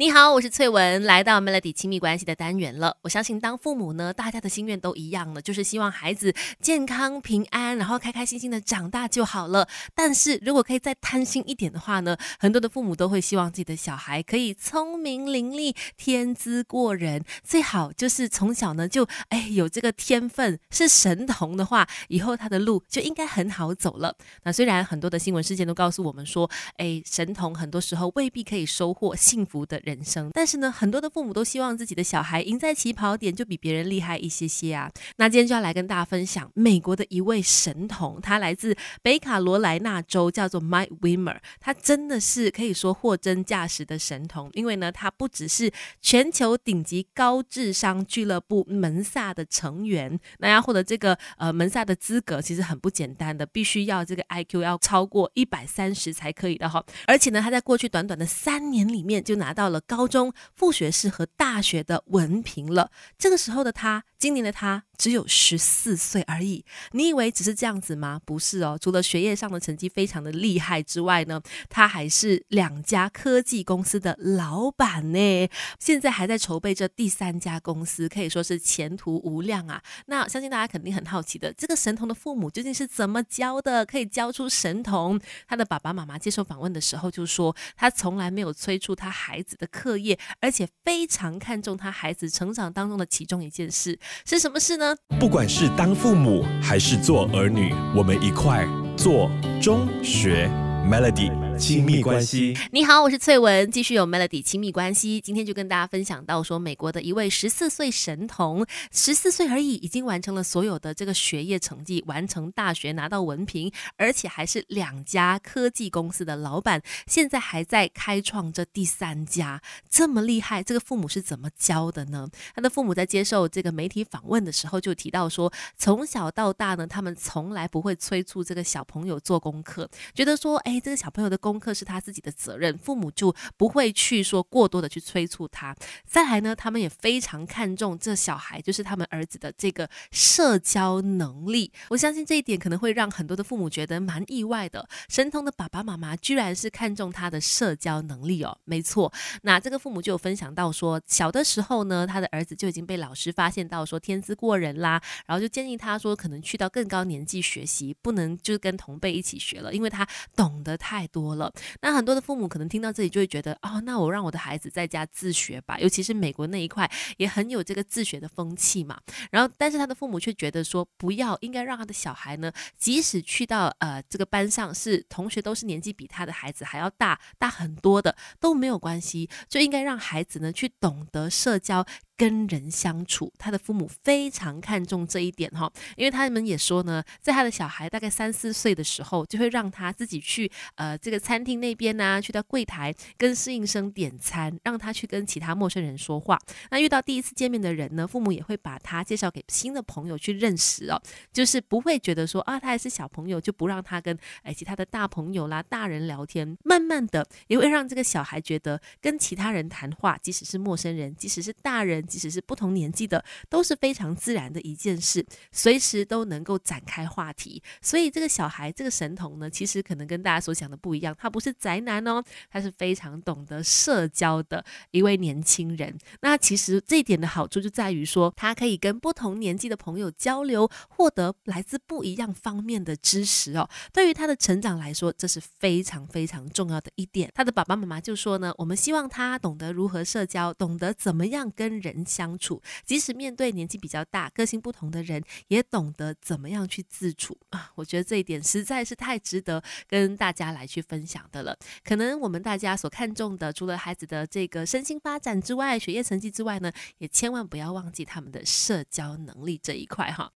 你好，我是翠文，来到 Melody 亲密关系的单元了。我相信当父母呢，大家的心愿都一样了，就是希望孩子健康平安，然后开开心心的长大就好了。但是如果可以再贪心一点的话呢，很多的父母都会希望自己的小孩可以聪明伶俐、天资过人，最好就是从小呢就哎有这个天分，是神童的话，以后他的路就应该很好走了。那虽然很多的新闻事件都告诉我们说，哎，神童很多时候未必可以收获幸福的。人生，但是呢，很多的父母都希望自己的小孩赢在起跑点就比别人厉害一些些啊。那今天就要来跟大家分享美国的一位神童，他来自北卡罗来纳州，叫做 Mike Wimmer。他真的是可以说货真价实的神童，因为呢，他不只是全球顶级高智商俱乐部门萨的成员，那要获得这个呃门萨的资格，其实很不简单的，必须要这个 IQ 要超过一百三十才可以的哈。而且呢，他在过去短短的三年里面就拿到了。高中副学士和大学的文凭了。这个时候的他，今年的他只有十四岁而已。你以为只是这样子吗？不是哦。除了学业上的成绩非常的厉害之外呢，他还是两家科技公司的老板呢。现在还在筹备着第三家公司，可以说是前途无量啊。那相信大家肯定很好奇的，这个神童的父母究竟是怎么教的，可以教出神童？他的爸爸妈妈接受访问的时候就说，他从来没有催促他孩子的。课业，而且非常看重他孩子成长当中的其中一件事是什么事呢？不管是当父母还是做儿女，我们一块做中学 Melody。亲密关系，你好，我是翠文，继续有 Melody 亲密关系。今天就跟大家分享到说，美国的一位十四岁神童，十四岁而已，已经完成了所有的这个学业成绩，完成大学拿到文凭，而且还是两家科技公司的老板，现在还在开创这第三家，这么厉害，这个父母是怎么教的呢？他的父母在接受这个媒体访问的时候就提到说，从小到大呢，他们从来不会催促这个小朋友做功课，觉得说，哎，这个小朋友的。功功课是他自己的责任，父母就不会去说过多的去催促他。再来呢，他们也非常看重这小孩，就是他们儿子的这个社交能力。我相信这一点可能会让很多的父母觉得蛮意外的。神童的爸爸妈妈居然是看重他的社交能力哦，没错。那这个父母就有分享到说，小的时候呢，他的儿子就已经被老师发现到说天资过人啦，然后就建议他说，可能去到更高年纪学习，不能就是跟同辈一起学了，因为他懂得太多了。那很多的父母可能听到这里就会觉得，哦，那我让我的孩子在家自学吧，尤其是美国那一块也很有这个自学的风气嘛。然后，但是他的父母却觉得说，不要，应该让他的小孩呢，即使去到呃这个班上是同学都是年纪比他的孩子还要大大很多的都没有关系，就应该让孩子呢去懂得社交。跟人相处，他的父母非常看重这一点哈，因为他们也说呢，在他的小孩大概三四岁的时候，就会让他自己去呃这个餐厅那边呢，去到柜台跟侍应生点餐，让他去跟其他陌生人说话。那遇到第一次见面的人呢，父母也会把他介绍给新的朋友去认识哦，就是不会觉得说啊，他还是小朋友就不让他跟哎其他的大朋友啦、大人聊天。慢慢的也会让这个小孩觉得跟其他人谈话，即使是陌生人，即使是大人。即使是不同年纪的，都是非常自然的一件事，随时都能够展开话题。所以这个小孩，这个神童呢，其实可能跟大家所想的不一样，他不是宅男哦，他是非常懂得社交的一位年轻人。那其实这一点的好处就在于说，他可以跟不同年纪的朋友交流，获得来自不一样方面的知识哦。对于他的成长来说，这是非常非常重要的一点。他的爸爸妈妈就说呢，我们希望他懂得如何社交，懂得怎么样跟人相处，即使面对年纪比较大、个性不同的人，也懂得怎么样去自处啊！我觉得这一点实在是太值得跟大家来去分享的了。可能我们大家所看重的，除了孩子的这个身心发展之外，学业成绩之外呢，也千万不要忘记他们的社交能力这一块哈。